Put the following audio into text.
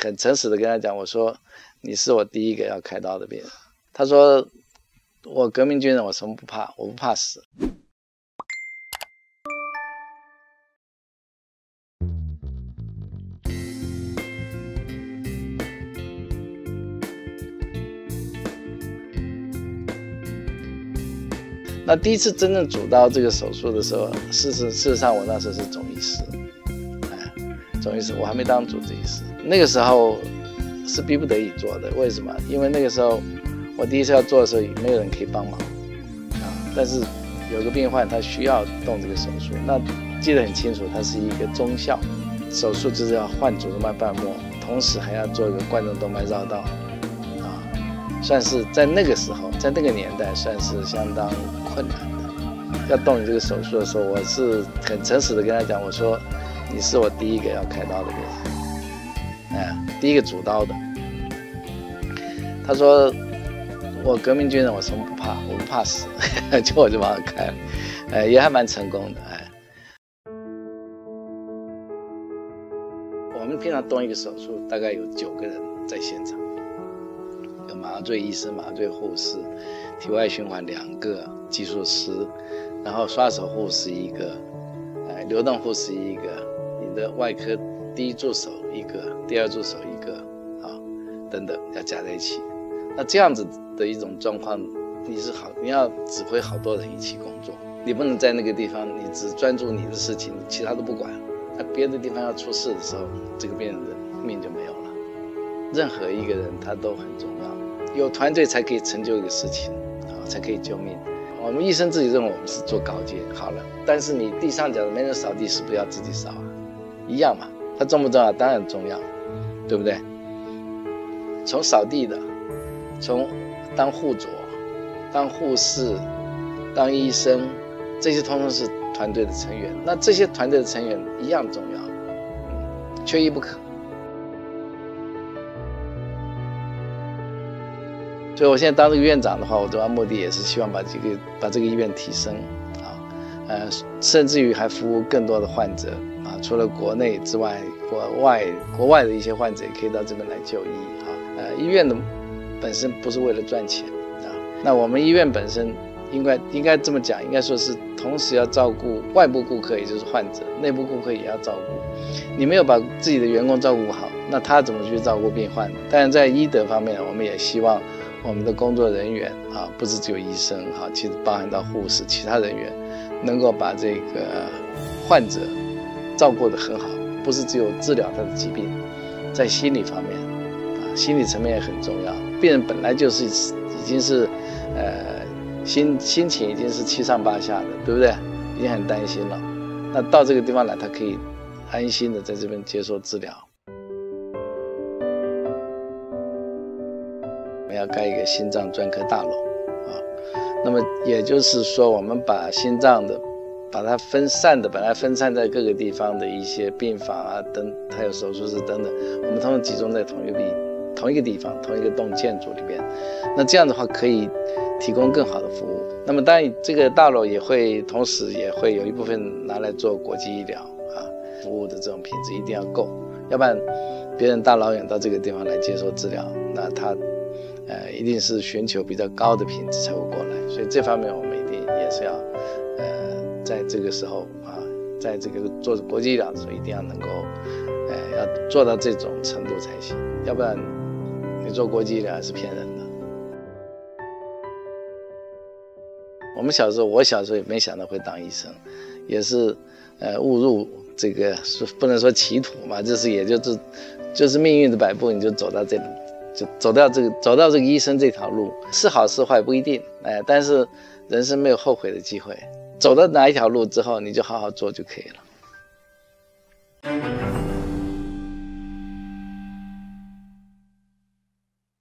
很诚实的跟他讲，我说你是我第一个要开刀的病人。他说我革命军人，我什么不怕，我不怕死。那第一次真正主刀这个手术的时候，事实事实上我那时候是总医师，总医师我还没当主治医师。那个时候是逼不得已做的，为什么？因为那个时候我第一次要做的时候，没有人可以帮忙啊。但是有个病患他需要动这个手术，那记得很清楚，他是一个中效手术，就是要换主动脉瓣膜，同时还要做一个冠状动脉绕道啊。算是在那个时候，在那个年代，算是相当困难的。要动你这个手术的时候，我是很诚实的跟他讲，我说你是我第一个要开刀的人，哎，第一个主刀的。他说我革命军人，我什么不怕，我不怕死，就我就帮他开了，哎，也还蛮成功的，哎。我们平常动一个手术，大概有九个人在现场。有麻醉医生、麻醉护士、体外循环两个技术师，然后刷手护士一个，哎，流动护士一个，的外科第一助手一个，第二助手一个，啊，等等要加在一起。那这样子的一种状况，你是好，你要指挥好多人一起工作，你不能在那个地方你只专注你的事情，其他都不管。那别的地方要出事的时候，这个病人的命就没有了。任何一个人他都很重要，有团队才可以成就一个事情，啊，才可以救命。我们医生自己认为我们是做高阶好了，但是你地上脚没人扫地，是不是要自己扫啊？一样嘛，它重不重要？当然重要，对不对？从扫地的，从当护佐、当护士、当医生，这些通通是团队的成员。那这些团队的成员一样重要，缺一不可。所以，我现在当这个院长的话，我主要目的也是希望把这个把这个医院提升，啊，呃，甚至于还服务更多的患者，除了国内之外，国外国外的一些患者也可以到这边来就医，啊，呃，医院的本身不是为了赚钱，啊，那我们医院本身应该应该这么讲，应该说是同时要照顾外部顾客，也就是患者，内部顾客也要照顾。你没有把自己的员工照顾好，那他怎么去照顾病患？当然，在医德方面，我们也希望。我们的工作人员啊，不是只有医生哈，其实包含到护士、其他人员，能够把这个患者照顾得很好，不是只有治疗他的疾病，在心理方面啊，心理层面也很重要。病人本来就是已经是呃心心情已经是七上八下的，对不对？已经很担心了。那到这个地方来，他可以安心的在这边接受治疗。我们要盖一个心脏专科大楼啊，那么也就是说，我们把心脏的，把它分散的，本来分散在各个地方的一些病房啊等，还有手术室等等，我们通常集中在同一个地同一个地方，同一个栋建筑里边。那这样的话可以提供更好的服务。那么当然，这个大楼也会同时也会有一部分拿来做国际医疗啊，服务的这种品质一定要够，要不然别人大老远到这个地方来接受治疗，那他。呃，一定是寻求比较高的品质才会过来，所以这方面我们一定也是要，在这个时候啊，在这个做国际医疗的时候，一定要能够，呃，要做到这种程度才行，要不然你做国际医疗是骗人的。我们小时候，我小时候也没想到会当医生，也是，呃，误入这个是不能说歧途嘛，就是也就是，就是命运的摆布，你就走到这里。就走到这个走到这个医生这条路是好是坏不一定，哎，但是人生没有后悔的机会。走到哪一条路之后，你就好好做就可以了。